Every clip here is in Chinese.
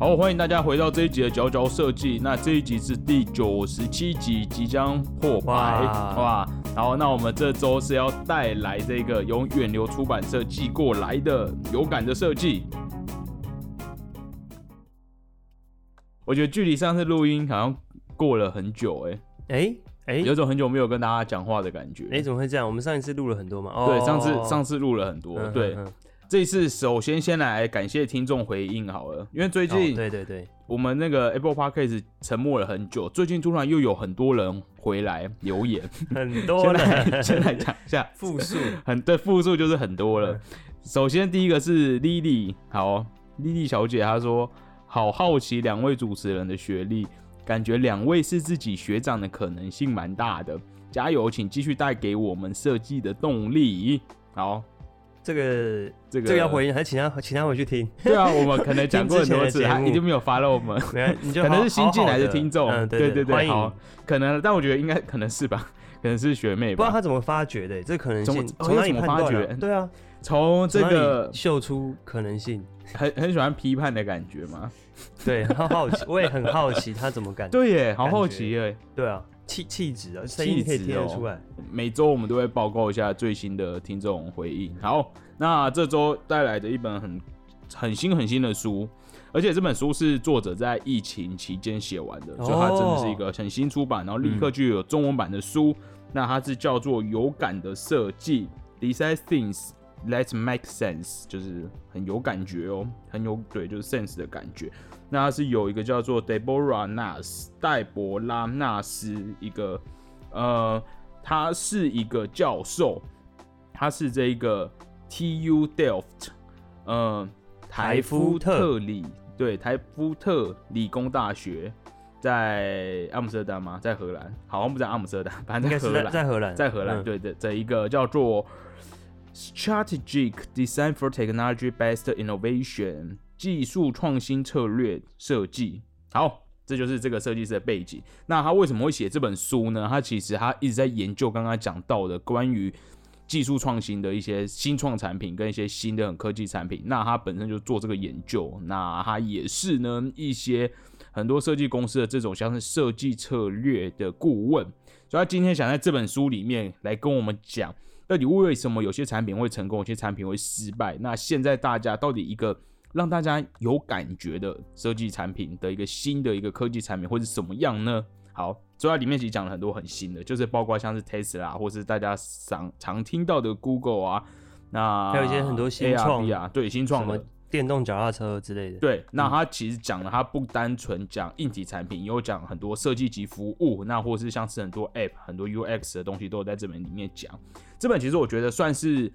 好，欢迎大家回到这一集的佼佼设计。那这一集是第九十七集，即将破百好吧！然后，那我们这周是要带来这个由远流出版社寄过来的有感的设计。我觉得距离上次录音好像过了很久、哎，哎哎有种很久没有跟大家讲话的感觉。哎，怎么会这样？我们上一次录了很多嘛？哦，对，上次上次录了很多，嗯对。嗯嗯这一次首先先来感谢听众回应好了，因为最哦近对对对，我们那个 Apple Podcast 沉默了很久，最近突然又有很多人回来留言，很多先来了，先来讲一下，复数，很对复数就是很多了。嗯。首先第一个是 Lily，好，Lily 小姐她说好好奇两位主持人的学历，感觉两位是自己学长的可能性蛮大的，加油，请继续带给我们设计的动力。好，这个这个这个要回应，还是请他请他回去听？对啊，我们可能讲过很多次，他一定没有发了我们。可能是新进来的好好听众，嗯，对对对。好，可能，但我觉得应该可能是吧，可能是学妹吧。不知道他怎么发掘的，这可能性从哪里判断发掘对啊，从这个里秀出可能性。很很喜欢批判的感觉嘛？对，很好奇，我也很好奇他怎么感。对耶，好好奇耶。对啊，气气质啊，声音可以气质哦听得出来。每周我们都会报告一下最新的听众回应。好，那这周带来的一本很很新很新的书，而且这本书是作者在疫情期间写完的，所以它真的是一个很新出版，然后立刻就有中文版的书。那它是叫做《有感的设计》，Design Things That Make Sense，就是很有感觉哦，很有对，就是 sense 的感觉。那它是有一个叫做 Deborah Nas 戴博拉纳斯一个呃，他是一个教授，他是这一个 TU Delft，呃，台夫特里对台夫特理工大学，在阿姆斯特丹吗？在荷兰，好像不在阿姆斯特丹，反正在在荷兰，在荷兰，在荷兰，嗯对的，这一个叫做 Strategic Design for Technology Based Innovation 技术创新策略设计。好，这就是这个设计师的背景。那他为什么会写这本书呢？他其实他一直在研究刚刚讲到的关于技术创新的一些新创产品跟一些新的科技产品。那他本身就做这个研究，那他也是呢一些很多设计公司的这种像是设计策略的顾问。所以他今天想在这本书里面来跟我们讲，到底为什么有些产品会成功，有些产品会失败。那现在大家到底一个让大家有感觉的设计产品的一个新的一个科技产品会是什么样呢？好，所以它里面其实讲了很多很新的，就是包括像是 Tesla 或是大家常常听到的 Google 啊，那还有一些很多新创啊，对新创的电动脚踏车之类的。对，那他其实讲了，他不单纯讲硬体产品，也有讲很多设计及服务，那或是像是很多 App、很多 UX 的东西都有在这本里面讲。这本其实我觉得算是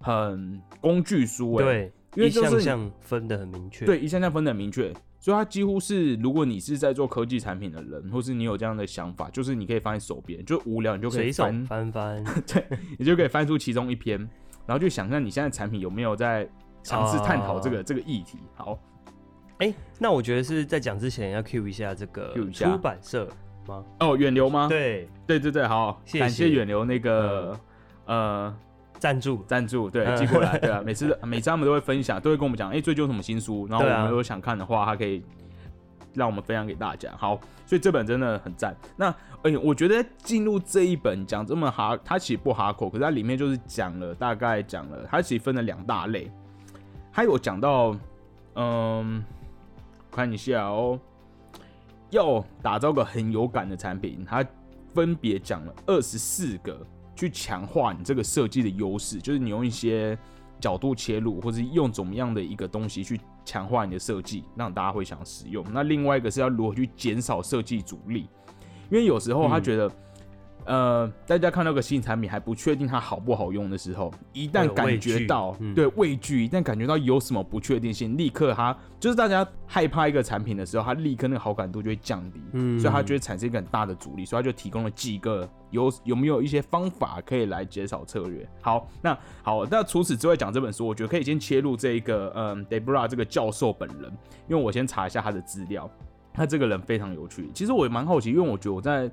很工具书、欸，，对，因为就是项项分的很明确。对，一项项分的很明确，所以它几乎是，如果你是在做科技产品的人，或是你有这样的想法，就是你可以放在手边，就无聊你就可以随手翻，翻 对，你就可以翻出其中一篇，然后就想象你现在产品有没有在尝试探讨这个、这个议题。好，哎、那我觉得是在讲之前要 cue 一下这个 cue 一下出版社吗？哦，远流吗？对，对对对，好，谢谢感谢远流那个、呃赞助。赞助，对，嗯寄过来，对啊，每次每次他们都会分享，都会跟我们讲，哎、最近有什么新书，然后我们如果想看的话，他可以让我们分享给大家。好，所以这本真的很赞。那哎、我觉得进入这一本讲这么哈，它其实不哈口，可是它里面就是讲了大概讲了，它其实分了两大类，他有讲到，嗯，看一下哦，要打造个很有感的产品，他分别讲了二十四个去强化你这个设计的优势，就是你用一些角度切入，或是用怎么样的一个东西去强化你的设计，让大家会想使用。那另外一个是要如何去减少设计阻力，因为有时候他觉得。呃，大家看到个新产品还不确定它好不好用的时候，一旦感觉到、嗯对畏惧，一旦感觉到有什么不确定性，立刻它就是大家害怕一个产品的时候，它立刻那个好感度就会降低，嗯所以它就会产生一个很大的阻力，所以它就提供了几个有有没有一些方法可以来减少策略。好，那好，那除此之外讲这本书，我觉得可以先切入这一个嗯 Debra 这个教授本人，因为我先查一下他的资料，他这个人非常有趣。其实我也蛮好奇，因为我觉得我在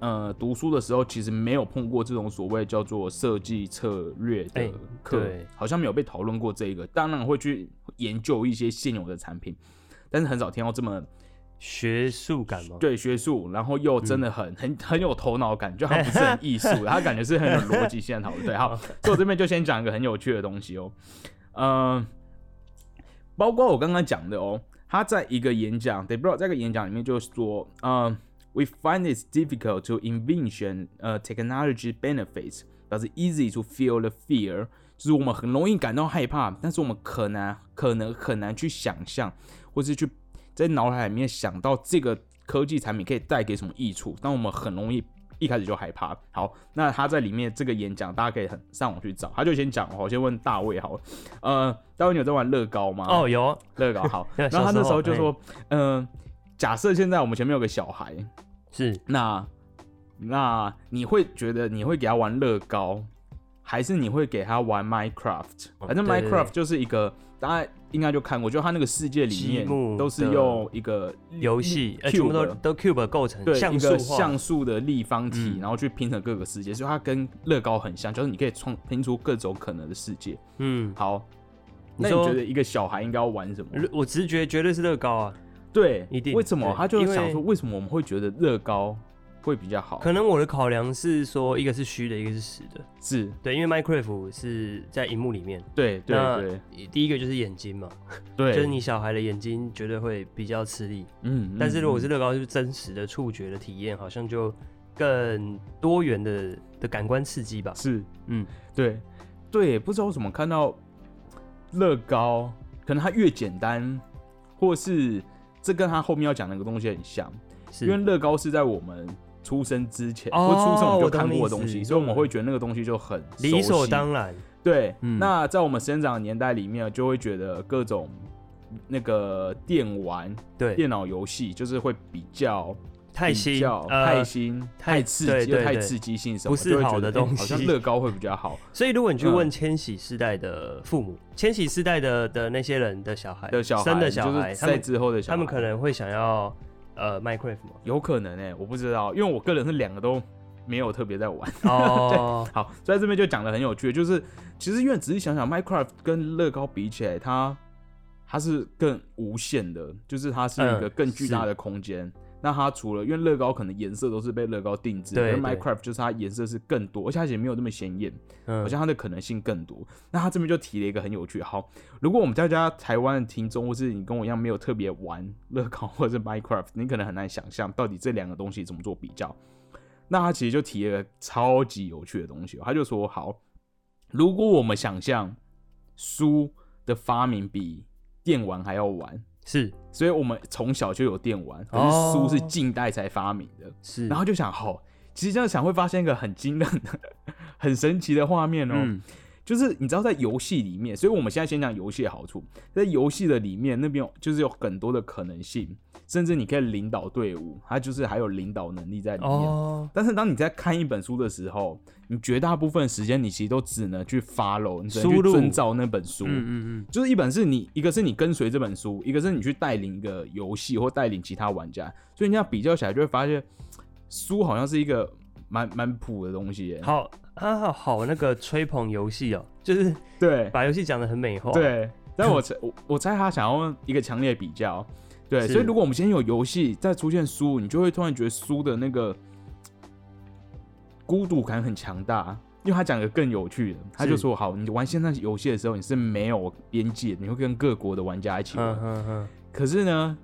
呃读书的时候，其实没有碰过这种所谓叫做设计策略的哎课，对好像没有被讨论过这个。当然会去研究一些现有的产品，但是很少听到这么学术感吗？对学术，然后又真的很、很很有头脑感，就它不是很艺术，他感觉是很有逻辑性的讨论。对，好，所以我这边就先讲一个很有趣的东西哦，嗯、包括我刚刚讲的哦，他在一个演讲 e b r o 在一个演讲里面就说，嗯、e find it difficult to envision uh、technology benefits, but it's easy to feel the fear。就是我们很容易感到害怕，但是我们可能可能很难去想象，或是去在脑海里面想到这个科技产品可以带给什么益处，但我们很容易一开始就害怕。好，那他在里面这个演讲，大家可以很上网去找。他就先讲，我先问大卫好了，呃，大卫你有在玩乐高吗？哦，有啊乐高好。然后他那时候就说，嗯、假设现在我们前面有个小孩，是。那那你会觉得你会给他玩乐高，还是你会给他玩 Minecraft？反正 Minecraft 就是一个大家应该就看过，就他那个世界里面都是用一个游戏，呃，全部都 cube 都 cube 构成，对像一个素像素的立方体，嗯。然后去拼成各个世界，所以它跟乐高很像，就是你可以创拼出各种可能的世界。嗯，好，那你觉得一个小孩应该要玩什么？我直觉绝对是乐高啊，对，一定为什么？他就因为想说，为什么我们会觉得乐高会比较好？可能我的考量是说，一个是虚的，一个是实的，是。对，因为 Minecraft 是在荧幕里面，对对对。第一个就是眼睛嘛，对，就是你小孩的眼睛绝对会比较吃力，嗯，嗯但是如果是嗯乐高，就是真实的触觉的体验，好像就更多元的的感官刺激吧。是。嗯，对。对，不知道为什么看到乐高，可能它越简单，或是这跟他后面要讲那个东西很像，因为是乐高是在我们出生之前，哦或出生我们就看过的东西，所以我们会觉得那个东西就很理所当然。对，嗯。那在我们生长的年代里面，就会觉得各种那个电玩、对，电脑游戏就是会比较比太新，呃太新、太太刺激、太刺激性什么，不是觉好的东得哎好像乐高会比较好 所以如果你去嗯问千禧世代的父母，千禧世代的的那些人的小孩，的小孩，生的小孩，就是在之后的小孩，他们可能会想要呃 Minecraft 吗？有可能哎、我不知道，因为我个人是两个都没有特别在玩。哦，好，所以在这边就讲的很有趣，就是其实因为仔细想想，Minecraft 跟乐高比起来，它它是更无限的，就是它是一个嗯更巨大的空间。那它除了因为乐高可能颜色都是被乐高定制，而 Minecraft 就是它颜色是更多，而且它也没有那么显眼，嗯好像它的可能性更多。那他这边就提了一个很有趣，好，如果我们大家台湾的听众，或是你跟我一样没有特别玩 乐高或者是 Minecraft，你可能很难想象到底这两个东西怎么做比较。那他其实就提了个超级有趣的东西哦，他就说：好，如果我们想象书的发明比电玩还要晚，是。所以我们从小就有电玩，可是哦书是近代才发明的。是，然后就想，好，其实这样想会发现一个很惊人的、很神奇的画面哦。嗯。就是你知道在游戏里面，所以我们现在先讲游戏的好处，在游戏的里面那边有就是有很多的可能性，甚至你可以领导队伍，他就是还有领导能力在里面。哦，但是当你在看一本书的时候，你绝大部分时间你其实都只能去 follow，你只能去遵照那本书。嗯嗯嗯，就是一本是你，一个是你跟随这本书，一个是你去带领一个游戏或带领其他玩家，所以你这样比较起来就会发现，书好像是一个蛮蛮普的东西耶。好啊，好好那个吹捧游戏哦，就是对把游戏讲的很美化。，对，但我猜我我猜他想要一个强烈比较，对，所以如果我们今天有游戏再出现书，你就会突然觉得书的那个孤独感很强大。因为他讲个更有趣的，他就是。说：好，你玩线上游戏的时候，你是没有边界的，你会跟各国的玩家一起玩。嗯嗯嗯，可是呢，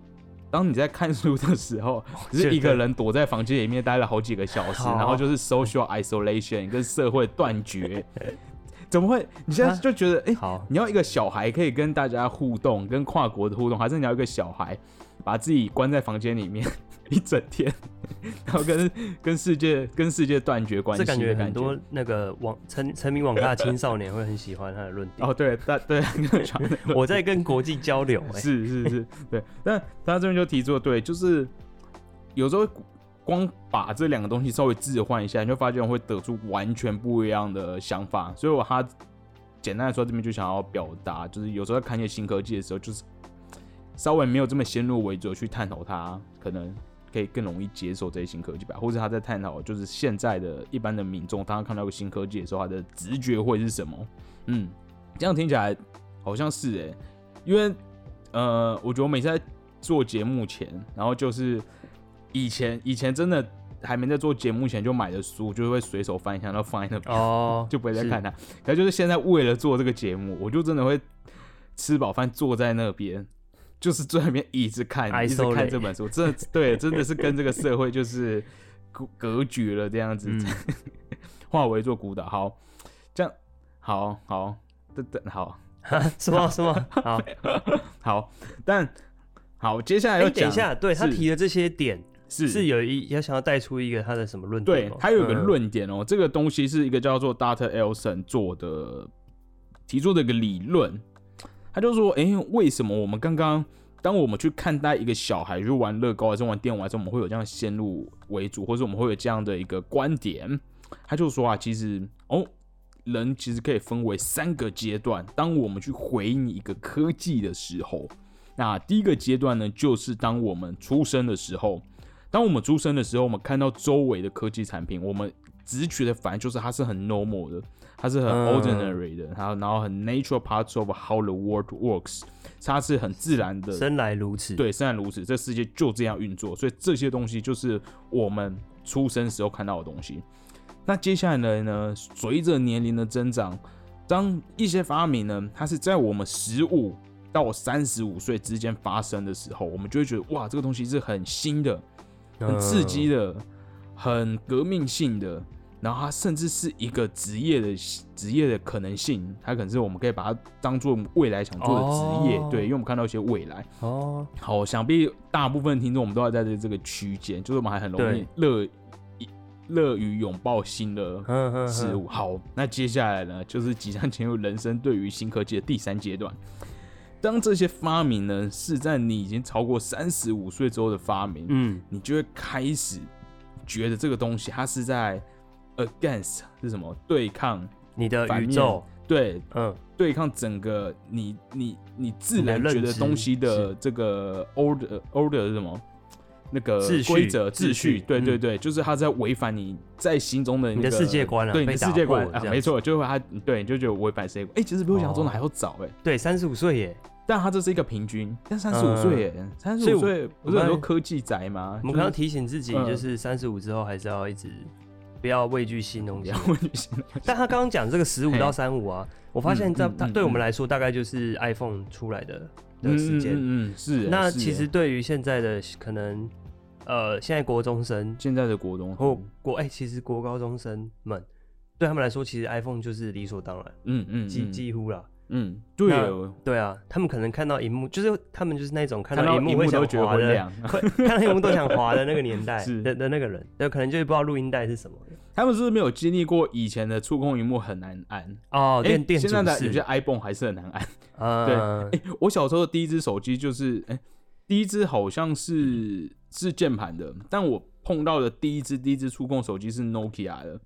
当你在看书的时候，只是一个人躲在房间里面待了好几个小时，然后就是 social isolation 跟社会断绝，怎么会？你现在就觉得，哎、好，你要一个小孩可以跟大家互动，跟跨国的互动，还是你要一个小孩把自己关在房间里面一整天，然后跟 跟世界跟世界断绝关系这感觉很多那个网沉沉迷网咖的青少年会很喜欢他的论点。哦，对，但 对，我在跟国际交流，哎，是是是，对。但他这边就提出了，对，就是有时候光把这两个东西稍微置换一下，你就发现会得出完全不一样的想法。所以我他简单来说，这边就想要表达，就是有时候在看一些新科技的时候，就是稍微没有这么先入为主去探讨它，可能可以更容易接受这些新科技吧。或者他在探讨，就是现在的一般的民众，当他看到一个新科技的时候，他的直觉会是什么？嗯，这样听起来好像是哎、因为呃，我觉得我每次在做节目前，然后就是以前以前真的还没在做节目前就买的书，就会随手翻一下，然后放在那边，哦，就不会再看它。可是就是现在为了做这个节目，我就真的会吃饱饭坐在那边，就是坐在那边一直看，一直看这本书，真的对，真的是跟这个社会就是隔隔绝了这样子，嗯。化为做孤岛。好，这样好好等等好。什么 什么？好，好，但好，接下来哎、要讲，等一下，对他提的这些点是是有一要想要带出一个他的什么论点吗？对他有一个嗯，论点哦，这个东西是一个叫做 Data Elson 做的提出的一个理论，他就说，哎、为什么我们刚刚当我们去看待一个小孩去玩乐高还是玩电玩的时候，我们会有这样先入为主，或者我们会有这样的一个观点？他就说啊，其实哦，人其实可以分为三个阶段。当我们去回应一个科技的时候，那第一个阶段呢，就是当我们出生的时候。当我们出生的时候，我们看到周围的科技产品，我们直觉的反应就是它是很 normal 的，它是很嗯 ordinary 的，然后然后很 natural parts of how the world works，它是很自然的，生来如此，，对，生来如此，这世界就这样运作，所以这些东西就是我们出生时候看到的东西。那接下来呢？随着年龄的增长，当一些发明呢，它是在我们十五到三十五岁之间发生的时候，我们就会觉得哇，这个东西是很新的、很刺激的，很革命性的，然后它甚至是一个职业的职业的可能性，它可能是我们可以把它当做未来想做的职业，哦对，因为我们看到一些未来。哦，好，想必大部分听众我们都要在这这个区间，就是我们还很容易乐乐于拥抱新的事物。好，那接下来呢，就是即将进入人生对于新科技的第三阶段。当这些发明呢是在你已经超过三十五岁之后的发明，嗯，你就会开始觉得这个东西它是在 against 是什么？对抗你的宇宙，对嗯，对抗整个你你你自然觉得东西的是这个 order order 是什么？那个规则秩秩序。序，对对嗯对，就是他在违反你在心中的那你的世界观啊对你的世界观没错，就是他对你就觉得违反世界观。哎，其实比我想象中的哦还要早哎，对，三十五岁耶，但他这是一个平均，但三十五嗯。岁耶，三十五岁不是很多科技宅吗？我们刚刚提醒自己，嗯。就是三十五之后还是要一直不要畏惧新东西。但他刚刚讲这个十五到三五啊，我发现这嗯嗯嗯他对我们嗯来说大概就是 iPhone 出来的的时间。嗯是那其实对于现在的可能，呃，现在国中生现在的国中或国哎、其实国高中生们对他们来说，其实 iPhone 就是理所当然，嗯嗯几嗯几乎啦。嗯对哦，对啊，他们可能看到荧幕，就是他们就是那种看看到荧幕都觉得滑的。看到荧幕都想滑的那个年代 是的的那个人，对，可能就是不知道录音带是什么他们是不是没有经历过以前的触控荧幕很难按？哦，哎电电现在的有些，iPhone 还是很难按。呃，哎、我小时候的第一只手机就是，哎、第一只好像是是键盘的，但我碰到的第一只第一只触控手机是 Nokia 的，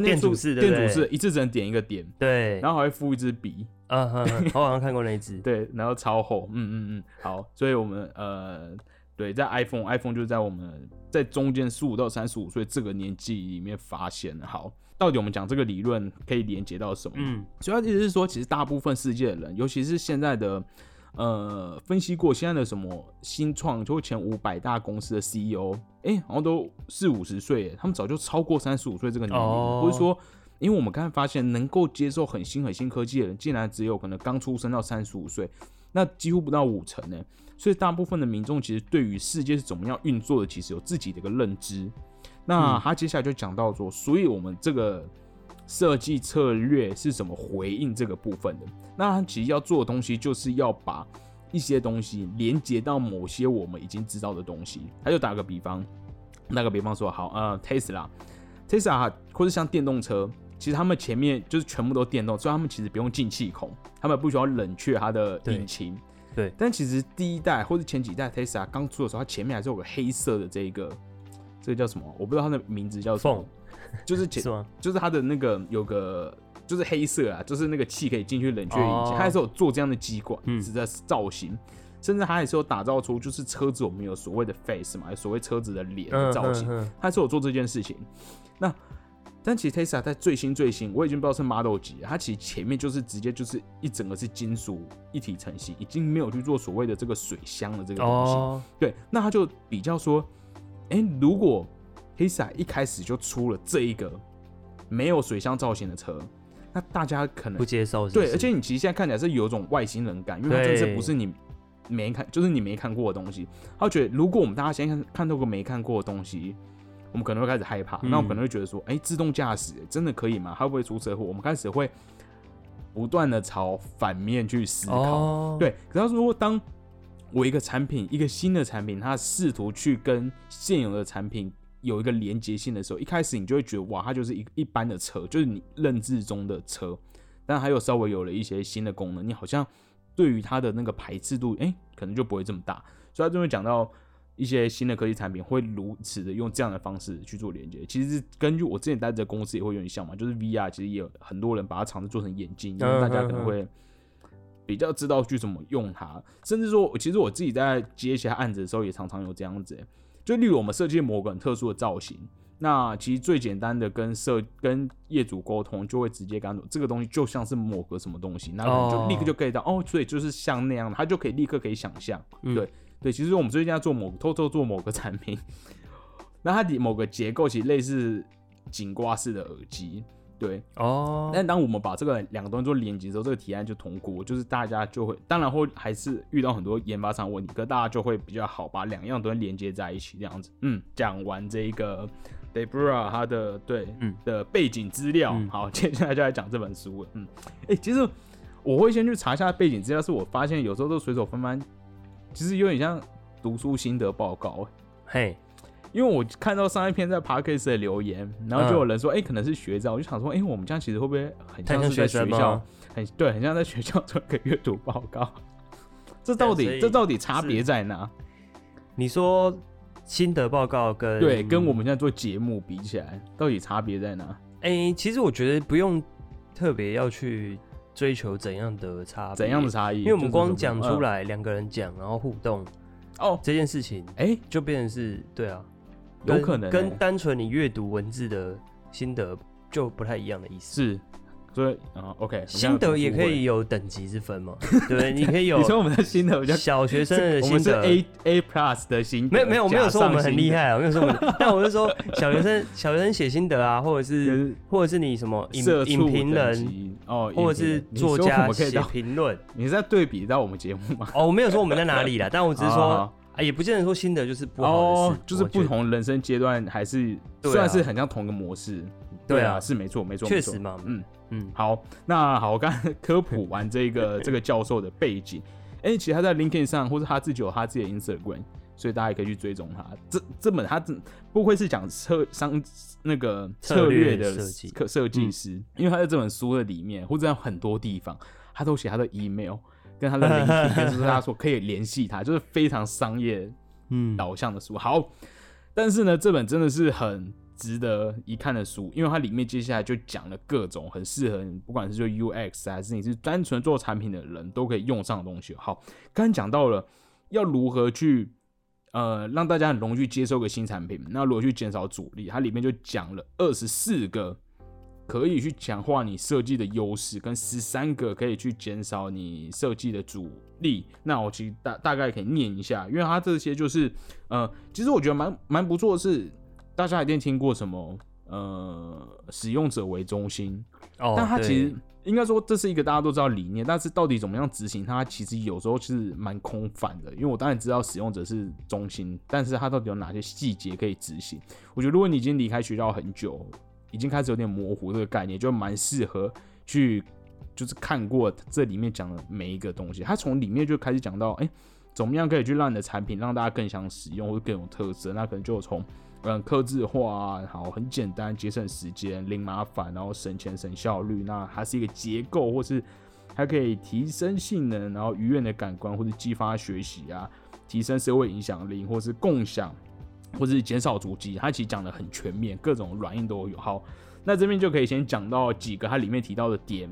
电阻式的，电阻式，一次只能点一个点，对，然后还会附一支笔，嗯哼哼，我 好像看过那一只，对，然后超厚，嗯嗯嗯，好，所以我们呃，对，在 iPhone，iPhone 就是在我们在中间十五到三十五岁这个年纪里面发现的。好，到底我们讲这个理论可以连接到什么？嗯，主要意思是说，其实大部分世界的人，尤其是现在的呃分析过现在的什么新创，就前五百大公司的 CEO，哎、好像都四五十岁，他们早就超过三十五岁这个年龄不，哦或者说。因为我们刚才发现，能够接受很新很新科技的人，竟然只有可能刚出生到三十五岁，那几乎不到五成呢。所以大部分的民众其实对于世界是怎么样运作的，其实有自己的一个认知。那嗯他接下来就讲到说，所以我们这个设计策略是怎么回应这个部分的？那他其实要做的东西，就是要把一些东西连接到某些我们已经知道的东西。他就打个比方，那个比方说，好，呃，Tesla，Tesla 或者像电动车，其实他们前面就是全部都电动，所以他们其实不用进气孔，他们不需要冷却它的引擎。对但其实第一代或者前几代 Tesla 刚出的时候，它前面还是有个黑色的这一个，这个叫什么？我不知道它的名字叫什么缝，就是前是吗？就是它的那个有个就是黑色啊，就是那个气可以进去冷却引擎，哦它还是有做这样的机关，嗯是在造型，甚至它还是有打造出就是车子我们有所谓的 face 嘛，有所谓车子的脸的嗯造型，它是有做这件事情。那但其实 Tesla 在最新最新，我已经不知道是 Model 几了，它其实前面就是直接就是一整个是金属一体成型，已经没有去做所谓的这个水箱的这个东西。哦，对，那它就比较说，哎、如果 Tesla 一开始就出了这一个没有水箱造型的车，那大家可能不接受是不对，而且你其实现在看起来是有一种外星人感，因为它真的是不是你没看，就是你没看过的东西。他觉得如果我们大家先看看到个没看过的东西，我们可能会开始害怕，嗯那我可能会觉得说，哎、自动驾驶真的可以吗？它会不会出车祸？我们开始会不断的朝反面去思考。哦，对，可是如果，当我一个产品，一个新的产品，它试图去跟现有的产品有一个连接性的时候，一开始你就会觉得，哇，它就是一一般的车，就是你认知中的车，但还有稍微有了一些新的功能，你好像对于它的那个排斥度，哎、可能就不会这么大。所以他就会讲到一些新的科技产品会如此的用这样的方式去做连接，其实根据我之前待的公司也会有点像嘛，就是 VR 其实也有很多人把它尝试做成眼镜，因为大家可能会比较知道去怎么用它，甚至说，其实我自己在接一些案子的时候，也常常有这样子，就例如我们设计某个很特殊的造型。那其实最简单的跟设跟业主沟通，就会直接跟他说这个东西就像是某个什么东西，那就立刻就可以到哦所以就是像那样，他就可以立刻可以想象，嗯对对，其实我们最近在做某偷偷做某个产品，那它的某个结构其实类似颈挂式的耳机，对。哦，但当我们把这个两个东西做连接之后，这个提案就通过，就是大家就会，当然会还是遇到很多研发上的问题，可大家就会比较好把两样东西连接在一起，这样子。嗯，讲完这一个 d e b r a 他的对嗯的背景资料，嗯好，接下来就来讲这本书了。嗯，哎、其实我会先去查一下背景资料，是我发现有时候都随手翻翻，其实有点像读书心得报告。嘿，因为我看到上一篇在 Parkes 的留言，然后就嗯有人说，哎、可能是学长，我就想说，哎、我们这样其实会不会很像像是在学校吗，很对，很像在学校做一个阅读报告？这到底这到底差别在哪？你说心得报告跟对，跟我们现在做节目比起来，到底差别在哪？哎、其实我觉得不用特别要去追求怎样的差，怎样的差异？因为我们光讲出、来，两个人讲，然后互动嗯哦，这件事情，哎、就变成是对啊，跟有可能、欸、跟单纯你阅读文字的心得就不太一样的意思。是，所以啊，OK，心得也可以有。等级之分嘛，对不对？你可以有你说我们的心得比较，小学生的我们是心得，A A plus 的心得，没有没有，我没有说我们很厉害啊，我没有说我们，但我是说小学生小学生写心得啊，或者就是是或者是你什么影影评人，哦，或者是作家写评论。你是在对比到我们节目吗？哦，我没有说我们在哪里啦，但我只是说哦啊，也不见得说新的就是不好就是不同人生阶段还是对啊虽然是很像同一个模式，对啊是没错没错，没错确实嘛，嗯，嗯，好，那好，我刚才 科普完这个这个教授的背景，哎、其实他在 LinkedIn 上，或者他自己有他自己的 Instagram，所以大家也可以去追踪他。这这本他真不愧是讲策商那个策略的设计设设计师，因为他在这本书的里面，或者在很多地方，他都写他的 email 跟他的 LinkedIn，跟就是他说可以联系他，就是非常商业嗯，导向的书。好，但是呢，这本真的是很值得一看的书，因为它里面接下来就讲了各种很适合你，不管是做 UX 还是你是单纯做产品的人都可以用上的东西。好，刚刚讲到了要如何去呃让大家很容易去接受个新产品，那如何去减少阻力，它里面就讲了二十四个。可以去强化你设计的优势，跟十三个可以去减少你设计的阻力。那我其实大大概可以念一下，因为它这些就是呃，其实我觉得蛮蛮不错的是，大家一定听过什么呃使用者为中心，哦，但它其实应该说这是一个大家都知道理念，但是到底怎么样执行它，其实有时候是蛮空泛的。因为我当然知道使用者是中心，但是它到底有哪些细节可以执行？我觉得如果你已经离开学校很久，已经开始有点模糊这个概念，就蛮适合去就是看过这里面讲的每一个东西。它从里面就开始讲到，哎、怎么样可以去让你的产品让大家更想使用，或者更有特色？那可能就从嗯，克制化啊，好，很简单，节省时间，零麻烦，然后省钱省效率。那它是一个结构，或是它可以提升性能，然后愉悦的感官，或是激发学习啊，提升社会影响力，或是共享，或是减少足迹。它其实讲的很全面，各种软硬都有。好，那这边就可以先讲到几个它里面提到的点。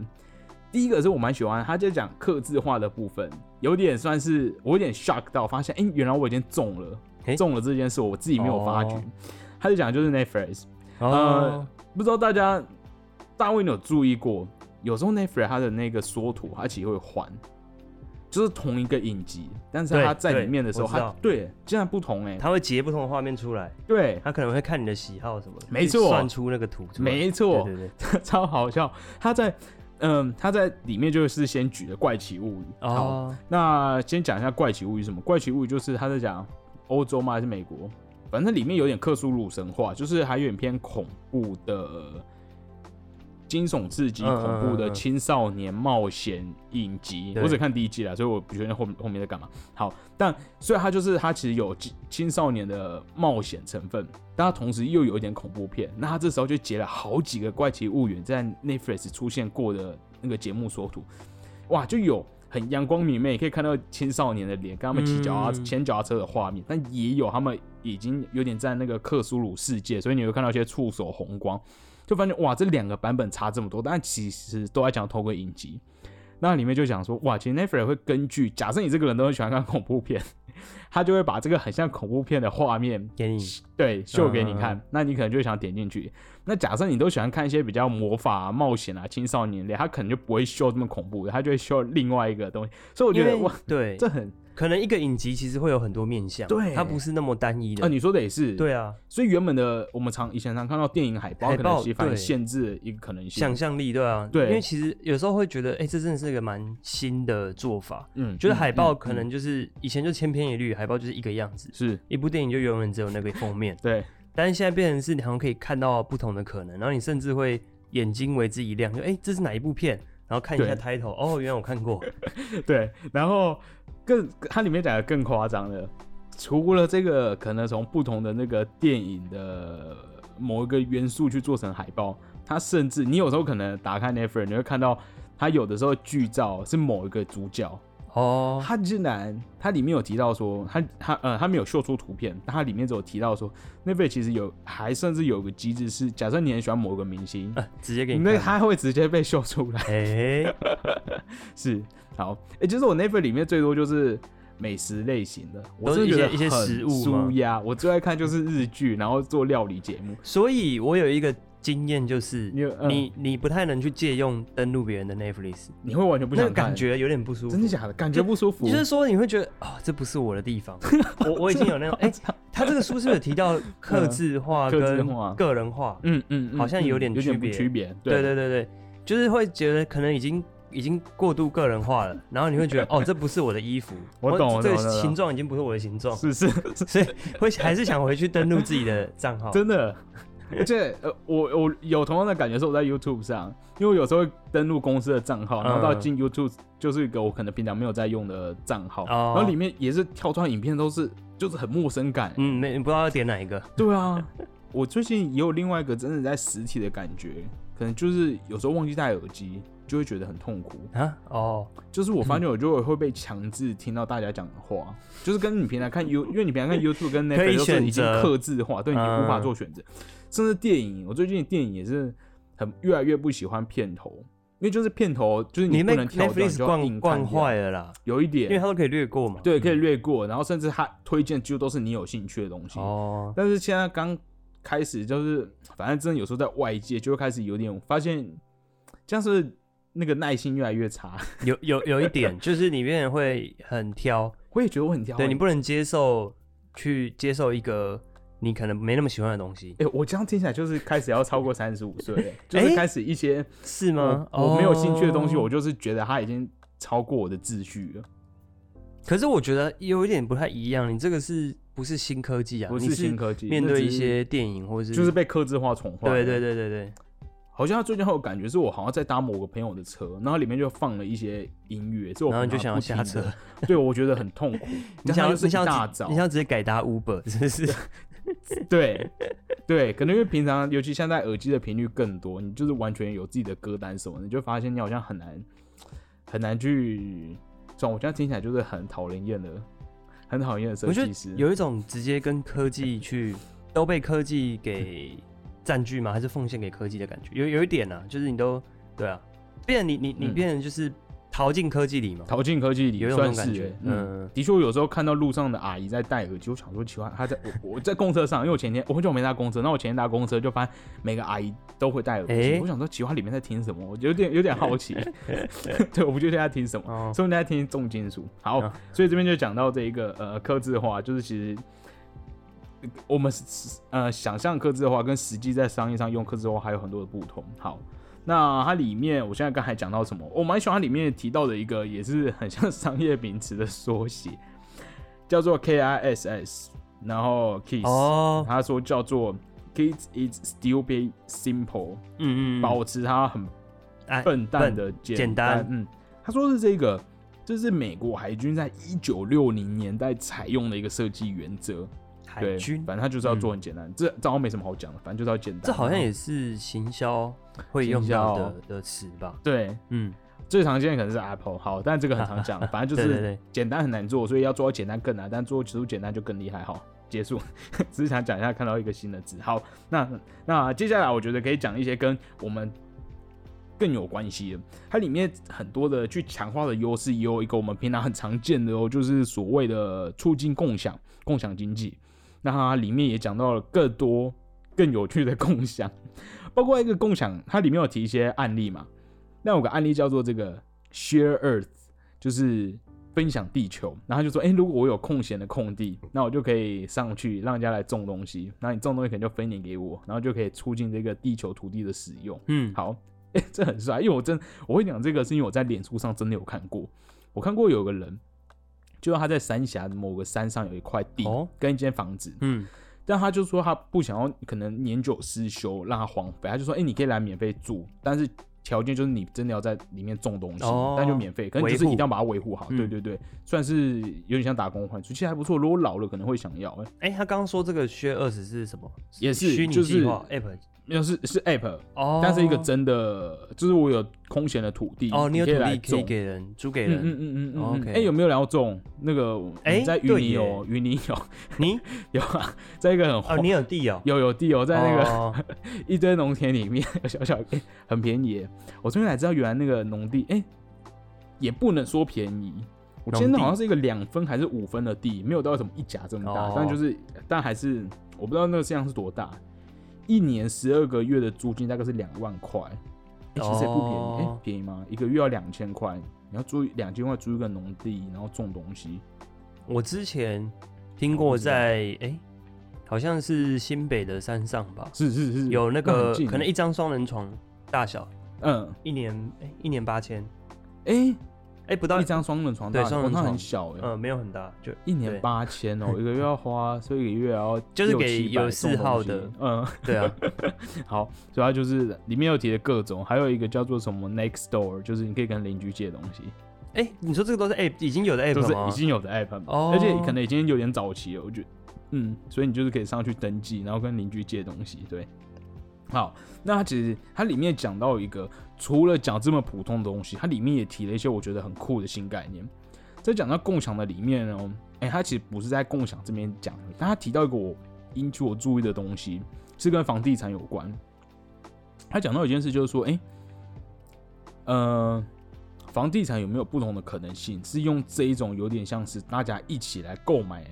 第一个是我蛮喜欢，他就讲刻字化的部分，有点算是我有点 shock 到，发现哎、诶原来我已经中了，中了这件事，我自己没有发觉。哦他就讲就是 Netflix，哦，不知道大家大卫你有注意过，有时候 Netflix 它的那个缩图它其实会换，就是同一个影集，但是对它在里面的时候，他对竟然不同哎、他会截不同的画面出来，对，他可能会看你的喜好什么的，没错。算出那个图。没错，对对对，超好笑。他在嗯，他在里面就是先举的《怪奇物语》好，哦，那先讲一下《怪奇物语》什么，《怪奇物语》就是他在讲欧洲吗？还是美国？反正里面有点克苏鲁神话，就是还有点偏恐怖的、惊悚刺激、恐怖的青少年冒险影集。对我只看第一季啦，所以我不确定后后面在干嘛。好，但所以它就是它其实有青青少年的冒险成分，但它同时又有一点恐怖片。那它这时候就截了好几个怪奇物语在 Netflix 出现过的那个节目缩图，哇，就有很阳光明媚，可以看到青少年的脸，跟他们骑脚踏嗯牵脚踏车的画面，但也有他们已经有点在那个克苏鲁世界，所以你会看到一些触手红光，就发现哇，这两个版本差这么多，但其实都在讲同个影集。那里面就讲说，哇，其实 Netflix 会根据假设你这个人都很喜欢看恐怖片，他就会把这个很像恐怖片的画面给你对秀给你看，嗯那你可能就想点进去。那假设你都喜欢看一些比较魔法、啊、冒险啊、青少年类，他可能就不会秀这么恐怖的，他就会秀另外一个东西。所以我觉得哇，对，这很可能一个影集其实会有很多面向，对它不是那么单一的啊，的。你说的也是，。对啊，所以原本的我们常以前常看到电影海报，海报对限制一个可能性想。象力，对啊，对因为其实有时候会觉得，哎、这真的是一个蛮新的做法。嗯，觉得嗯海报可能就是以前就千篇一律，海报就是一个样子，是一部电影就永远只有那个封面。对，但是现在变成是你好像可以看到不同的可能，然后你甚至会眼睛为之一亮，就哎、这是哪一部片？然后看一下对 title，哦，原来我看过。对，然后更它里面讲的更夸张了，除了这个可能从不同的那个电影的某一个元素去做成海报，它甚至你有时候可能打开 Netflix，你会看到它有的时候剧照是某一个主角，哦，它竟然它里面有提到说，它它呃它没有秀出图片，但它里面只有提到说，Netflix 其实有还甚至有个机制是，假设你很喜欢某个明星，呃直接给你那看。他会直接被秀出来。哎、是，好，哎、就是我 Netflix 里面最多就是美食类型的，我都是觉得一些一些食物吗舒压。我最爱看就是日剧，然后做料理节目。所以我有一个经验，就是你嗯你你不太能去借用登录别人的 Netflix，你会完全不想看那个感，觉有点不舒服。真的假的？感觉不舒服。就是说你会觉得啊、这不是我的地方。我我已经有那种 哎、他这个书是不是有提到克制化跟个人化？嗯嗯嗯，好像有点嗯有点区别区别。对对对对，就是会觉得可能已经已经过度个人化了，然后你会觉得哦，这不是我的衣服，我懂我这个形状已经不是我的形状，是是 所以会还是想回去登录自己的账号。真的。而且呃，我我有同样的感觉，是我在 YouTube 上，因为我有时候会登录公司的账号，然后到嗯进 YouTube 就是一个我可能平常没有在用的账号，哦然后里面也是跳出来影片都是就是很陌生感。嗯，没你不知道要点哪一个。对啊，我最近也有另外一个真的在实体的感觉，可能就是有时候忘记戴耳机，就会觉得很痛苦。啊，哦，就是我发现我就会被强制听到大家讲的话，就是跟你平常看 You，因为你平常看 YouTube 跟 Netflix 已经克制化，对你嗯无法做选择。甚至电影，我最近的电影也是很越来越不喜欢片头，因为就是片头就是你那不能跳段，Netflix 就硬看掉坏了啦，有一点。因为点它都可以略过嘛。对，可以略过，然后甚至他推荐几乎都是你有兴趣的东西。哦，但是现在刚开始，就是反正真的有时候在外界就会开始有点发现，像是那个耐心越来越差。有有有一点就是里面会很挑，我也觉得我很挑、欸，对你不能接受去接受一个你可能没那么喜欢的东西，哎、我这样听起来就是开始要超过三十五岁了，就是哎开始一些是吗？我我没有兴趣的东西，哦我就是觉得它已经超过我的秩序了。可是我觉得有一点不太一样，你这个是不是新科技啊？不是新科技，面对一些电影或是就是被科技化宠坏。对对，对对对，好像最近还有感觉是我好像在搭某个朋友的车，然后里面就放了一些音乐，然后你就想要下车，对我觉得很痛苦。你想要是大早你想要直接改搭 Uber，真的是对对，可能因为平常尤其现在耳机的频率更多，你就是完全有自己的歌单什么的，你就发现你好像很难很难去。算，我现在听起来就是很讨人厌的，很讨厌的设计师。有一种直接跟科技去都被科技给占据吗？还是奉献给科技的感觉？有有一点啊，就是你都对啊，变你你你嗯。变成就是逃进科技里嘛，逃进科技里有一种感觉欸，嗯，嗯。的确我有时候看到路上的阿姨在戴耳机，我想说奇怪，她在我我在公车上，因为我前天我很久没搭公车，那我前天搭公车就发现每个阿姨都会戴耳机，欸我想说奇怪，她里面在听什么，我有点有点 好奇，对，我不确定在听什么，哦，说不定在听重金属。好，啊所以这边就讲到这一个呃科字化，就是其实呃我们是呃想象刻字化跟实际在商业上用刻字化还有很多的不同。好，那它里面我现在刚才讲到什么？我蛮喜欢它里面提到的一个也是很像商业名词的缩写，叫做 KISS，然后 Kiss，、哦，他说叫做 Kiss is still be simple，嗯嗯，保持它很哎笨蛋的简简单嗯，他说是这个，这是美国海军在一九六零年代采用的一个设计原则。对，海军，反正他就是要做很简单，这这好像没什么好讲的，反正就是要简单。这好像也是行销会用到的的词吧？对，嗯，最常见的可能是 Apple，好，但这个很常讲，反正就是简单很难做，所以要做到简单更难，但做出简单就更厉害。好，结束，只是想讲一下看到一个新的字。好，那那接下来我觉得可以讲一些跟我们更有关系的，它里面很多的去强化的优势，也有一个我们平常很常见的哦，就是所谓的促进共享、共享经济。那它里面也讲到了更多更有趣的共享，包括一个共享，它里面有提一些案例嘛。那有个案例叫做这个 Share Earth，就是分享地球。然后就说，哎、如果我有空闲的空地，那我就可以上去让人家来种东西，那你种东西可能就分点给我，然后就可以促进这个地球土地的使用。嗯，好，哎、这很帅，因为我真我会讲这个，是因为我在脸书上真的有看过，我看过有个人，就是他在三峡的某个山上有一块地、哦。跟一间房子，嗯，但他就说他不想要，可能年久失修让它荒废，他就说，哎、你可以来免费住，但是条件就是你真的要在里面种东西，哦。但就免费，可能就是维护。一定要把它维护好。嗯。对对对，算是有点像打工换宿，其实还不错。如果老了可能会想要，哎、哎，他刚刚说这个薛二十是什么？也是虚拟就是计划 app 没有是是 app，、哦，但是一个真的，就是我有空闲的土地，哦，你有可土地可以以来种。给人租给嗯人，嗯嗯嗯嗯，OK。哎、有没有人要种？那个？哎在云对林有，耶。云林有。你？有啊，在一个很哦，荒你有地哦，有有地哦，在那个、哦。一堆农田里面，小小、欸、很便宜耶。我这边才知道，原来那个农地，哎、也不能说便宜。我记得农地。那好像是一个两分还是五分的地，没有到什么一甲这么大，哦。但就是，但还是我不知道那个量是多大。一年十二个月的租金大概是两万块、欸其实也不便宜，哎、哦便宜吗？一个月要两千块，你要租两千块租一个农地，然后种东西，我之前听过在哎、好像是新北的山上吧，是是是，有那个可能一张双人床大小，嗯，一年哎、一年八千，哎、哎不到一张双人床对双人床很小哎、嗯没有很大，就一年对八千哦，一个月要花，所以一个月要就是给有嗜好的嗯，对啊，好，主要就是里面有提的各种，还有一个叫做什么 Next Door，就是你可以跟邻居借东西，哎、你说这个都是 app 已经有的 app 都是？已经有的 app，、哦。而且可能已经有点早期了，我觉得，嗯，所以你就是可以上去登记，然后跟邻居借东西，对。好，那它其实它里面讲到一个，除了讲这么普通的东西，它里面也提了一些我觉得很酷的新概念。在讲到共享的里面呢，哎、它其实不是在共享这边讲，但它提到一个我引起我注意的东西，是跟房地产有关。他讲到一件事，就是说，哎、呃，房地产有没有不同的可能性？是用这一种有点像是大家一起来购买，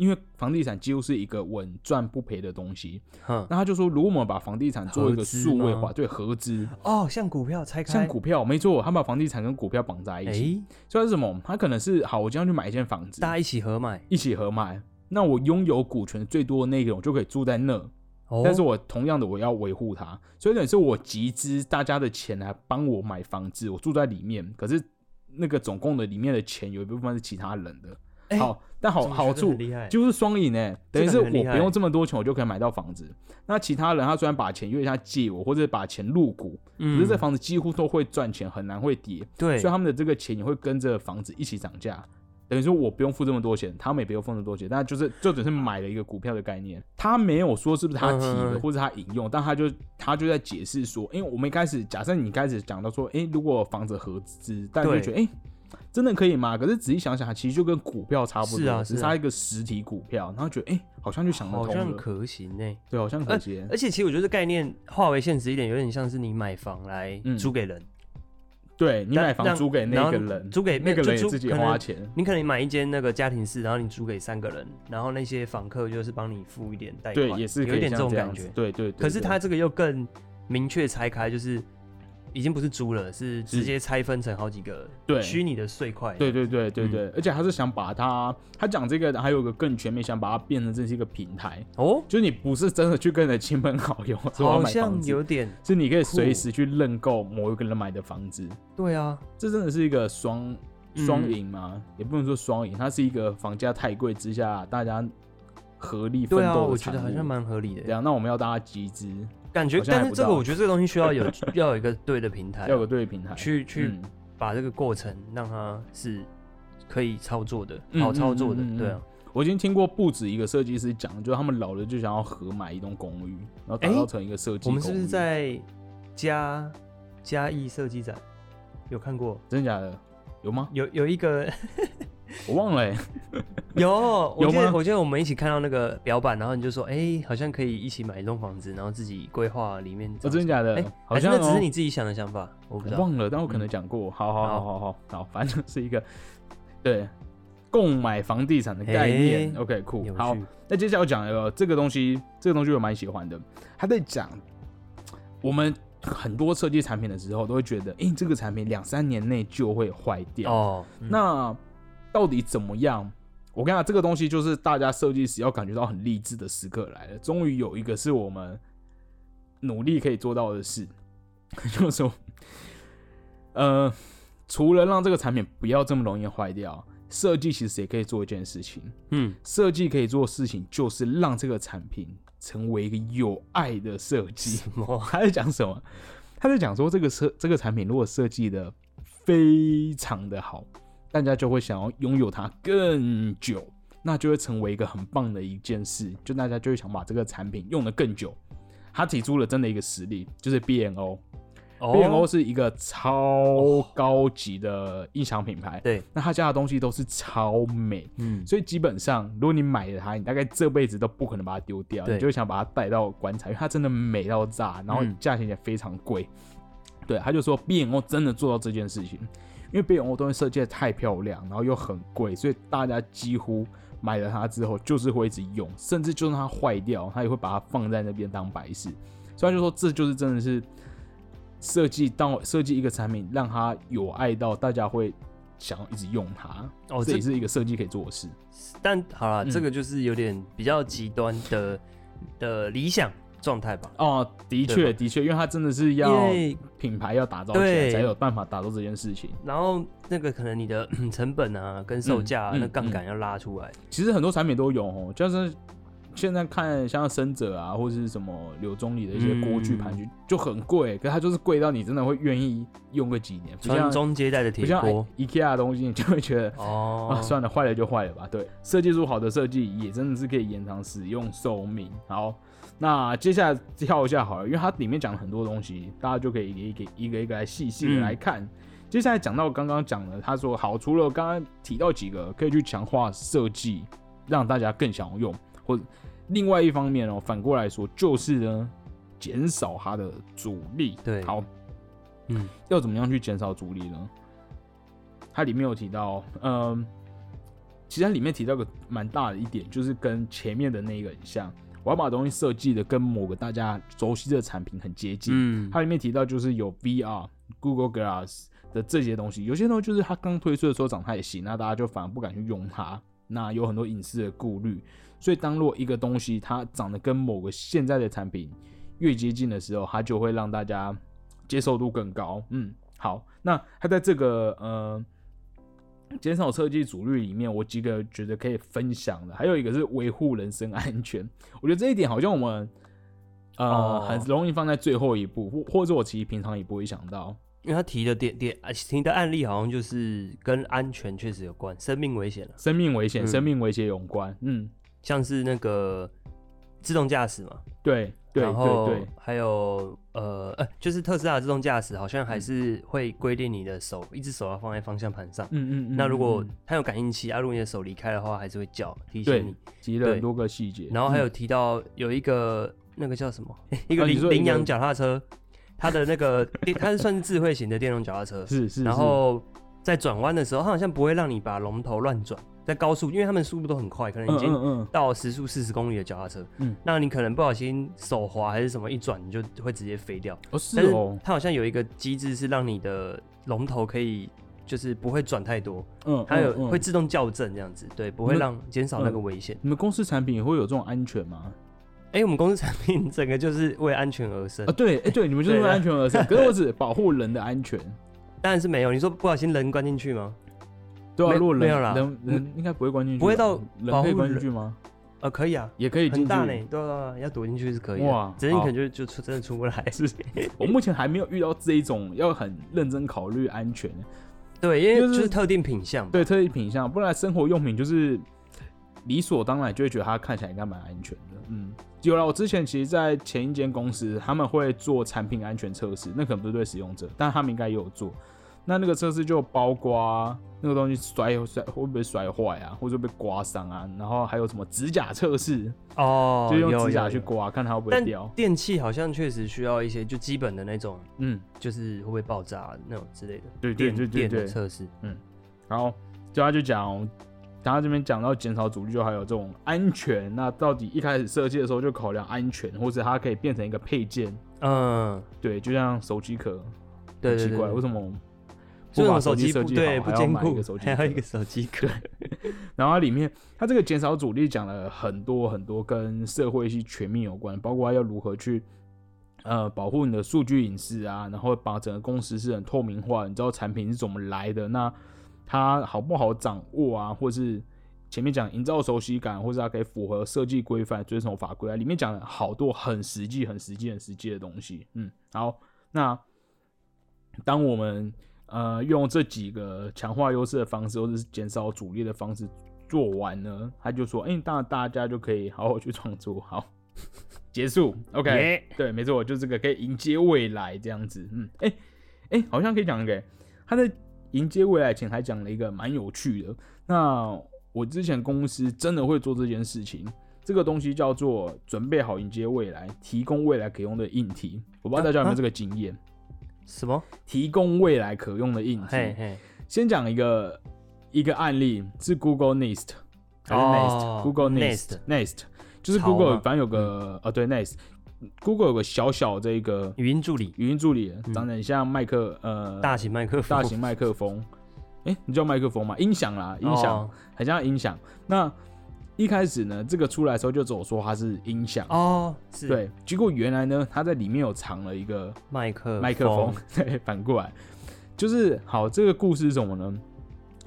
因为房地产几乎是一个稳赚不赔的东西。那他就说，如果我们把房地产做一个数位化，吗对合资，哦，像股票拆开，像股票，没错，他把房地产跟股票绑在一哎、起。所以它是什么？他可能是好，我今天去买一间房子，大家一起合买，一起合买。那我拥有股权最多的那个，我就可以住在那。哦，但是我同样的我要维护它，所以等于是我集资大家的钱来帮我买房子，我住在里面。可是那个总共的里面的钱有一部分是其他人的。哎好，但好好处就是双赢哎，等于是我不用这么多钱，我就可以买到房子。那其他人他虽然把钱有点像借我，或者把钱入股，可嗯是这房子几乎都会赚钱，很难会跌，对所以他们的这个钱也会跟着房子一起涨价。等于说我不用付这么多钱，他们也不用付这么多钱，但就是就只是买了一个股票的概念。他没有说是不是他提的或者他引用，但他就他就在解释说，因为我们一开始假设你开始讲到说，哎、如果房子合资，大家就对觉得哎。诶真的可以吗？可是仔细想想，其实就跟股票差不多，是啊只差一个实体股票，然后觉得哎、诶好像就想得好像，可行呢、对，好像可行。而且其实我觉得这概念化为现实一点，有点像是你买房来嗯租给人，对你买房租给那个人，租给那个人自己花钱，你可能买一间那个家庭式，然后你租给三个人，然后那些房客就是帮你付一点贷款，对，也是有一点这种感觉。对对。可是他这个又更明确拆开，就是已经不是租了，是直接拆分成好几个对。虚拟的碎块。对对对对嗯。对，而且他是想把它，他讲这个还有个更全面，想把它变成这是一个平台，哦，就是你不是真的去跟你的亲朋好友 好像有点是你可以随时去认购某一个人买的房子，对啊，这真的是一个双嗯。双赢吗？也不能说双赢，它是一个房价太贵之下大家合力奋对啊，斗的我觉得好像蛮合理的。对啊，那我们要大家集资，感觉，但是这个我觉得这个东西需要有 要有一个对的平台啊，要有个对的平台去去嗯把这个过程让它是可以操作的，嗯好操作的对啊。我已经听过不止一个设计师讲，就是他们老了就想要合买一栋公寓，然后打造成一个设计、我们是不是？在嘉嘉义设计展有看过？真的假的？有吗？有有一个我忘了、欸。有，我有吗记得我记得我们一起看到那个表板，然后你就说，哎、好像可以一起买一栋房子，然后自己规划里面哦，真的假的？哎、好像、哦、那只是你自己想的想法，我不知道。忘了，但我可能讲过。好好好好好好，反正是一个对购买房地产的概念。嘿 OK，酷、有好，那接下来我讲一个这个东西，这个东西我蛮喜欢的。他在讲我们很多设计产品的时候，都会觉得，哎，这个产品两三年内就会坏掉。哦，嗯那到底怎么样？我跟你讲，这个东西就是大家设计师要感觉到很励志的时刻来了。终于有一个是我们努力可以做到的事，就是说，呃，除了让这个产品不要这么容易坏掉，设计其实也可以做一件事情。嗯，设计可以做的事情就是让这个产品成为一个有爱的设计。他在讲什么？他在讲说这个设这个产品如果设计的非常的好，大家就会想要拥有它更久，那就会成为一个很棒的一件事，就大家就会想把这个产品用的更久。他提出了真的一个实例，就是 B N O。B N O 是一个超高级的音响品牌，对，那他家的东西都是超美，嗯，所以基本上，如果你买了它，你大概这辈子都不可能把它丢掉，对。你就会想把它带到棺材，因为它真的美到炸，然后嗯。价钱也非常贵。对，他就说 B N O 真的做到这件事情，因为 B&O 东西设计的太漂亮，然后又很贵，所以大家几乎买了它之后就是会一直用，甚至就算它坏掉，它也会把它放在那边当摆饰。所以就说这就是真的是设计到设计一个产品，让它有爱到大家会想要一直用它。哦，这这也是一个设计可以做的事。但好了，嗯这个就是有点比较极端的的理想状态吧。哦，的确的确，因为它真的是要品牌要打造起来，才有办法打造这件事情。然后那个可能你的 成本啊跟售价、啊那杠杆要拉出来，其实很多产品都有哦，就是现在看像生者啊，或者是什么柳宗理的一些锅具盘具、就很贵，可是它就是贵到你真的会愿意用个几年，不传像宗接代的不像铁锅 IKEA 的东西，你就会觉得。哦啊，算了，坏了就坏了吧。对，设计出好的设计也真的是可以延长使用寿命。好，那接下来跳一下好了，因为它里面讲了很多东西，大家就可以一个一个一个一个来细细的嗯来看。接下来讲到刚刚讲的，他说好，除了刚刚提到几个可以去强化设计，让大家更想要用，或者另外一方面哦，反过来说就是呢，减少它的阻力。对好，嗯要怎么样去减少阻力呢？它里面有提到，嗯，其实它里面提到个蛮大的一点，就是跟前面的那个很像，我要把东西设计的跟某个大家熟悉的产品很接近。嗯它里面提到就是有 VR、Google Glass 的这些东西，有些东西就是它刚推出的时候长太行，那大家就反而不敢去用它，那有很多隐私的顾虑。所以当若一个东西它长得跟某个现在的产品越接近的时候，它就会让大家接受度更高。嗯，好，那它在这个呃减少车机阻力里面，我几个觉得可以分享的，还有一个是维护人身安全。我觉得这一点好像我们呃、哦很容易放在最后一步，或或者我其实平常也不会想到。因为他提的点点啊提的案例好像就是跟安全确实有关，生命危险了，生命危险、嗯生命危险有关。嗯，像是那个自动驾驶嘛，对对然后对。对，还有呃呃，就是特斯拉的自动驾驶好像还嗯。是会规定你的手一只手要放在方向盘上。嗯嗯嗯。那如果它有感应器啊，如果你的手离开的话，还是会叫提醒你。对提了很多个细节，然后还有嗯。提到有一个那个叫什么，一个羚羊脚踏车，它的那个，它是算是智慧型的电动脚踏车，是是，然后在转弯的时候，它好像不会让你把龙头乱转，在高速，因为他们速度都很快，可能已经嗯到时速四十公里的脚踏车，嗯那你可能不小心手滑还是什么，一转你就会直接飞掉。哦是但是哦，它好像有一个机制是让你的龙头可以就是不会转太多，嗯，它有嗯会。自动校正这样子，对，不会让减少那个危险。你们公司产品也会有这种安全吗？哎、我们公司产品整个就是为安全而生啊，，对，哎对，你们就是为安全而生，可是我只保护人的安全。当然是没有。你说不小心人关进去吗？对啊，没如果人没有啦人人应该不会关进去吧，不会到人可以关进去吗？呃，可以啊，也可以进去。很大呢，对啊，要躲进去是可以的。哇只是你可能就就出真的出不来。是我目前还没有遇到这一种要很认真考虑安全的，对，因为就就是是特定品相嘛。对特定品相，不然生活用品就是理所当然就会觉得它看起来应该蛮安全的。嗯，有了，我之前其实，在前一间公司，他们会做产品安全测试，那可能不是对使用者，但他们应该也有做。那那个测试就包括那个东西摔摔会不会摔坏啊，或者被刮伤啊，然后还有什么指甲测试，哦，就用指甲有有去刮，看它会不会掉。电器好像确实需要一些就基本的那种，嗯，就是会不会爆炸那种之类的对对电电对对对的测试。嗯然后就他就讲，他这边讲到减少阻力，就还有这种安全。那到底一开始设计的时候就考量安全，或者它可以变成一个配件？嗯，对，就像手机壳，对对很奇怪，为什么不把手手机设计好，对不兼还要买一个手，机还要一个手机壳。然后它里面，它这个减少阻力讲了很多很多跟社会系全面有关，包括要如何去呃保护你的数据隐私啊，然后把整个公司是很透明化，你知道产品是怎么来的，那它好不好掌握啊，或是前面讲营造熟悉感，或者它可以符合设计规范、遵守法规啊，里面讲了好多很实际、很实际、很实际的东西。嗯，好，那当我们呃用这几个强化优势的方式，或者是减少阻力的方式做完呢，他就说，哎、当然大家就可以好好去创作，好，结束，OK，、耶对，没错，就这个可以迎接未来这样子，嗯，哎、哎、好像可以讲一个，他在迎接未来前还讲了一个蛮有趣的，那我之前公司真的会做这件事情。这个东西叫做准备好迎接未来，提供未来可用的硬体。我不知道大家有没有这个经验。什么？提供未来可用的硬件。先讲一个一个案例，是 Google Nest 还是哦 Nest？Google Nest Nest 就是巢 Google 吗反正有个呃对 Nest。Google 有个小小这个语音助理，语音助理，长得很像麦克呃大型麦克风，大型麦克风。哎、你叫麦克风吗？音响啦，音响，哦很像音响。那一开始呢，这个出来的时候就只有说它是音响，哦，是。对。结果原来呢，它在里面有藏了一个麦克麦克风，对，反过来。就是好。这个故事是什么呢？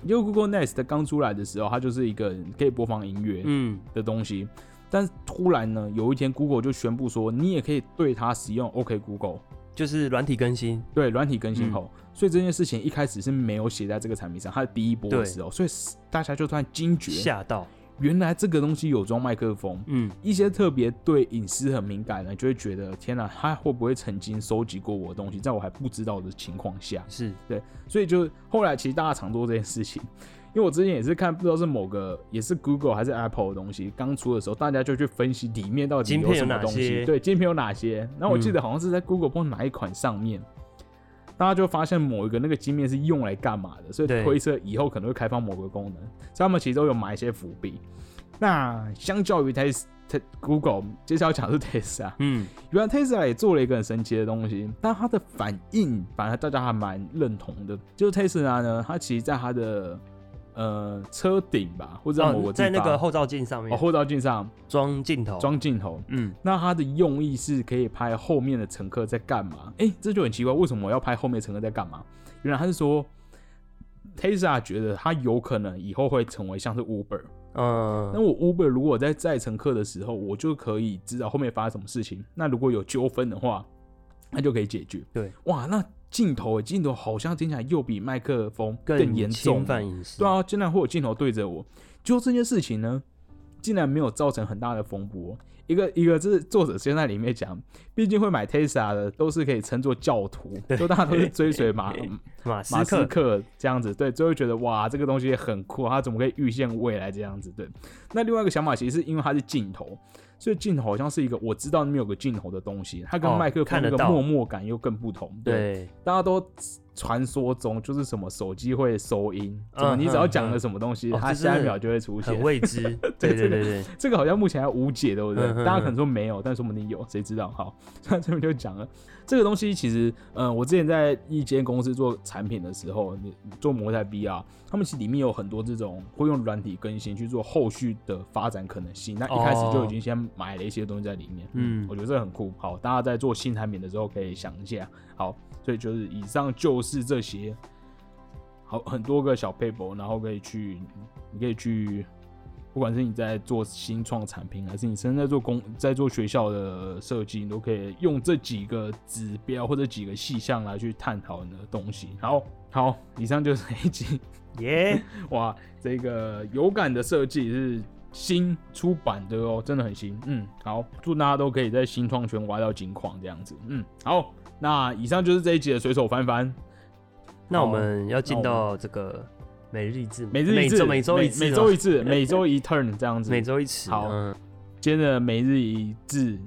因为 Google Nest 刚出来的时候，它就是一个可以播放音乐嗯，的东西，但是突然呢，有一天 Google 就宣布说，你也可以对它使用 OK Google，就是软体更新，对软体更新后，嗯。所以这件事情一开始是没有写在这个产品上，它的第一波的时候，所以大家就突然惊觉，吓到，原来这个东西有装麦克风，嗯，一些特别对隐私很敏感的，就会觉得天哪，他会不会曾经收集过我的东西，在我还不知道的情况下，是对所以就后来其实大家常做这件事情。因为我之前也是看，不知道是某个也是 Google 还是 Apple 的东西刚出的时候，大家就去分析里面到底有什么东西，些对，晶片有哪些。然后我记嗯得好像是在 Google 不知道哪一款上面，大家就发现某一个那个晶面是用来干嘛的，所以推测以后可能会开放某个功能，所以他们其实都有埋一些伏笔。那相较于 Tes Te- Google，接下来要讲的是 Tesla，嗯，原来 Tesla 也做了一个很神奇的东西，但它的反应反而大家还蛮认同的。就是 Tesla 呢，它其实在它的呃车顶吧，或者在某个哦，地方、在那个后照镜上面哦后照镜上装镜头，装镜头。嗯，那它的用意是可以拍后面的乘客在干嘛？诶，这就很奇怪，为什么我要拍后面的乘客在干嘛？原来他是说 Tesla 觉得他有可能以后会成为像是 Uber，那嗯，我 Uber 如果在载乘客的时候，我就可以知道后面发生什么事情。那如果有纠纷的话，那就可以解决。对，哇，那镜头诶，镜头好像听起来又比麦克风更严重侵。犯隐私，对，啊，竟然会有镜头对着我。就这件事情呢，竟然没有造成很大的风波，一个一个，这是作者先在里面讲，毕竟会买 Tesla 的都是可以称作教徒，就大家都是追随马马 斯马斯克克这样子，对，就会觉得哇，这个东西很酷，他怎么可以预见未来这样子？对。那另外一个想法，其实是因为它是镜头，所以镜头好像是一个我知道那边有个镜头的东西，它跟哦麦克风那个默默感又更不同。对，对，大家都传说中就是什么手机会收音，怎么嗯你只要讲了什么东西，它下一秒就会出现很。未知。对这个对对对对，这个好像目前还无解，对不对？嗯大家可能说没有，但说不定有，谁知道？好，那 这边就讲了，这个东西其实，嗯，我之前在一间公司做产品的时候，你做模态 B 啊他们其实里面有很多这种会用软体更新去做后续的发展可能性。那一开始就已经先买了一些东西在里面，嗯嗯，我觉得这很酷。好，大家在做新产品的时候可以想一下。好，所以就是以上就是这些，好很多个小 paper，然后可以去，你可以去，不管是你在做新创产品，还是你正在做工，在做学校的设计，你都可以用这几个指标或者几个细项来去探讨你的东西。好，好，以上就是这一集。耶，哇，这个有感的设计是新出版的哦，真的很新。嗯，好，祝大家都可以在新创圈挖到金矿这样子。嗯，好，那以上就是这一集的随手翻翻。那我好们要进到这个每日一字，每日一次，周每周一次，每周一次，每周一 turn 这样子。每周一次。好嗯，今天的每日一字，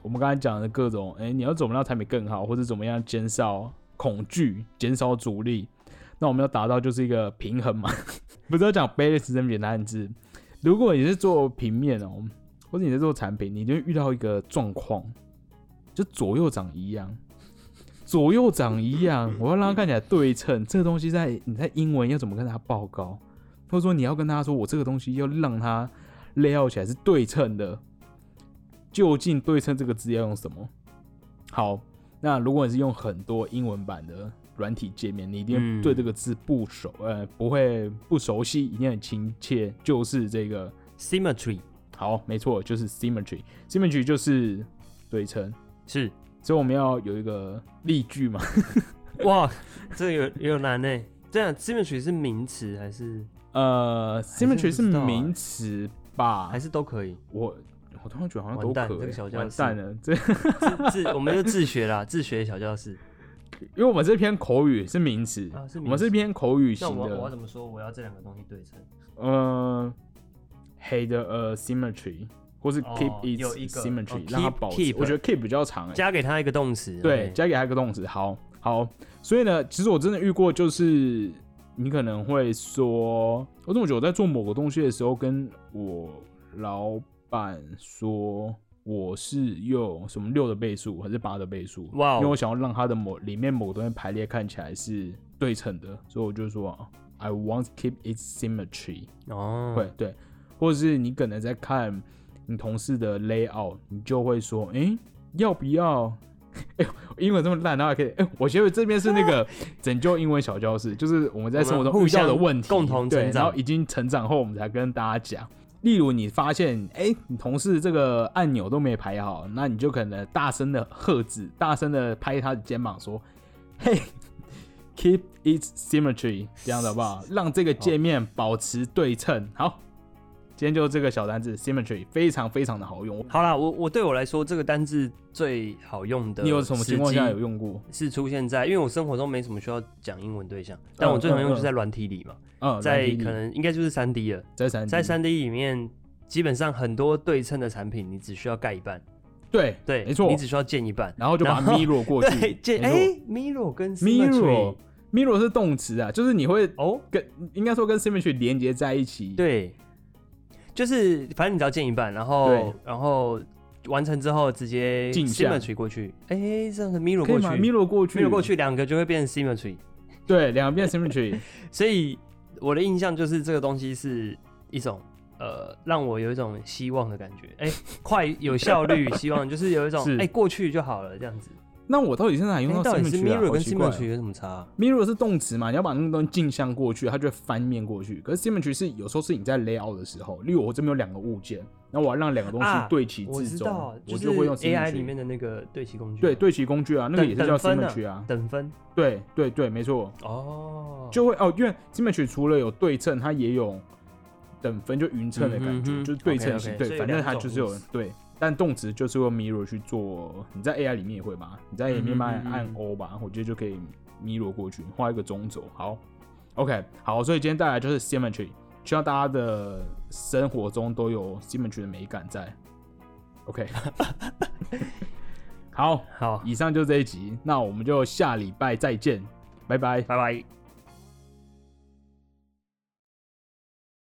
我们刚才讲的各种，哎、你要怎么让产品更好，或者怎么样减少恐惧、减少阻力，那我们要达到就是一个平衡嘛。不是要讲 balance 这么简单的字。如果你是做平面哦，或者你在做产品，你就遇到一个状况，就左右长一样。左右长一样，我要让它看起来对称。这个东西在你在英文要怎么跟他报告，或者说你要跟他说，我这个东西要让它 Leo 起来是对称的，究竟对称这个字要用什么？好，那如果你是用很多英文版的软体界面，你一定嗯对这个字不熟，呃，不会不熟悉，一定很亲切，就是这个。symmetry 好，没错，就是 symmetry，symmetry 就是对称，是所以我们要有一个例句嘛。哇，这个有有难呢。这样 symmetry 是名词还是呃，symmetry 是名词吧？还是都可以？我我突然觉得好像都完蛋可以，这个小教室完蛋了，这自自我们就自学啦，自学小教室。因为我们这篇口语是名词，我们是篇口语型那我我要的，怎么说？我要这两个东西对称。呃，had a symmetry，或是哦 keep its、哦、symmetry，、哦让它 keep- 保持。keep 我觉得 keep 比较长、欸，加给它一个动词。对加给它一个动词。好，好，所以呢，其实我真的遇过，就是你可能会说，我这么久在做某个东西的时候，跟我老板说。我是用什么六的倍数还是八的倍数？哇哦因为我想要让它的某里面某个东西排列看起来是对称的，所以我就说，I want to keep its symmetry。哦，会对，或者是你可能在看你同事的 layout，你就会说，诶，要不要？哎、英文这么烂，然后还可以，哎、我觉得这边是那个 拯救英文小教室，就是我们在生活中遇到的问题，共同对，成长然后已经成长后，我们才跟大家讲。例如，你发现，哎、你同事这个按钮都没排好，那你就可能大声的喝止，大声的拍他的肩膀说：“嘿，keep its symmetry，这样的好不好？让这个界面保持对称。”好，今天就这个小单字 symmetry，非常非常的好用。好啦，我我对我来说，这个单字最好用的，你有什么情况下有？用过？是出现在，因为我生活中没什么需要讲英文对象，但我最常用就是在软体里嘛，嗯，在可能应该就是三 D 了，在三在三 D 里面，基本上很多对称的产品，你只需要盖一半，对对，没错你只需要建一半，然后就把 mirror 过去，对，建哎，mirror 跟 mirror symmetry mirror 是动词啊，就是你会哦，跟应该说跟 symmetry 连接在一起。对，就是反正你只要建一半，然后对然后完成之后直接 symmetry 过去，哎，这样子 mirror 过去？mirror 过去，mirror 过，去，两个就会变 symmetry。对，两个变 symmetry。所以我的印象就是这个东西是一种呃，让我有一种希望的感觉，哎、快有效率，希望就是有一种是哎、过去就好了这样子。那我到底现在还用到哎到底是 symmetry 啊？mirror 跟 symmetry 有什么差？啊、mirror 是动词嘛，你要把那个东西镜像过去，它就会翻面过去。可是 symmetry 是有时候是你在 layout 的时候，例如我这边有两个物件，那我要让两个东西啊对齐我至中，我就会用 AI symmetry 里面的那个对齐工具，对，对齐工具啊，那个也是叫 symmetry 啊。等分对对对，没错，哦，就会哦，因为 symmetry 除了有对称，它也有等分，就匀称的感觉，就是对称性。对，反正它就是有对但动词就是用 mirror 去做，你在 AI 里面也会吧？你在 AI 里面按按 O 吧，我觉得就可以 mirror 过去，画一个中轴。好，OK，好，所以今天带来就是 symmetry，希望大家的生活中都有 symmetry 的美感在。OK，好，好，以上就这一集，那我们就下礼拜再见，拜拜。拜拜。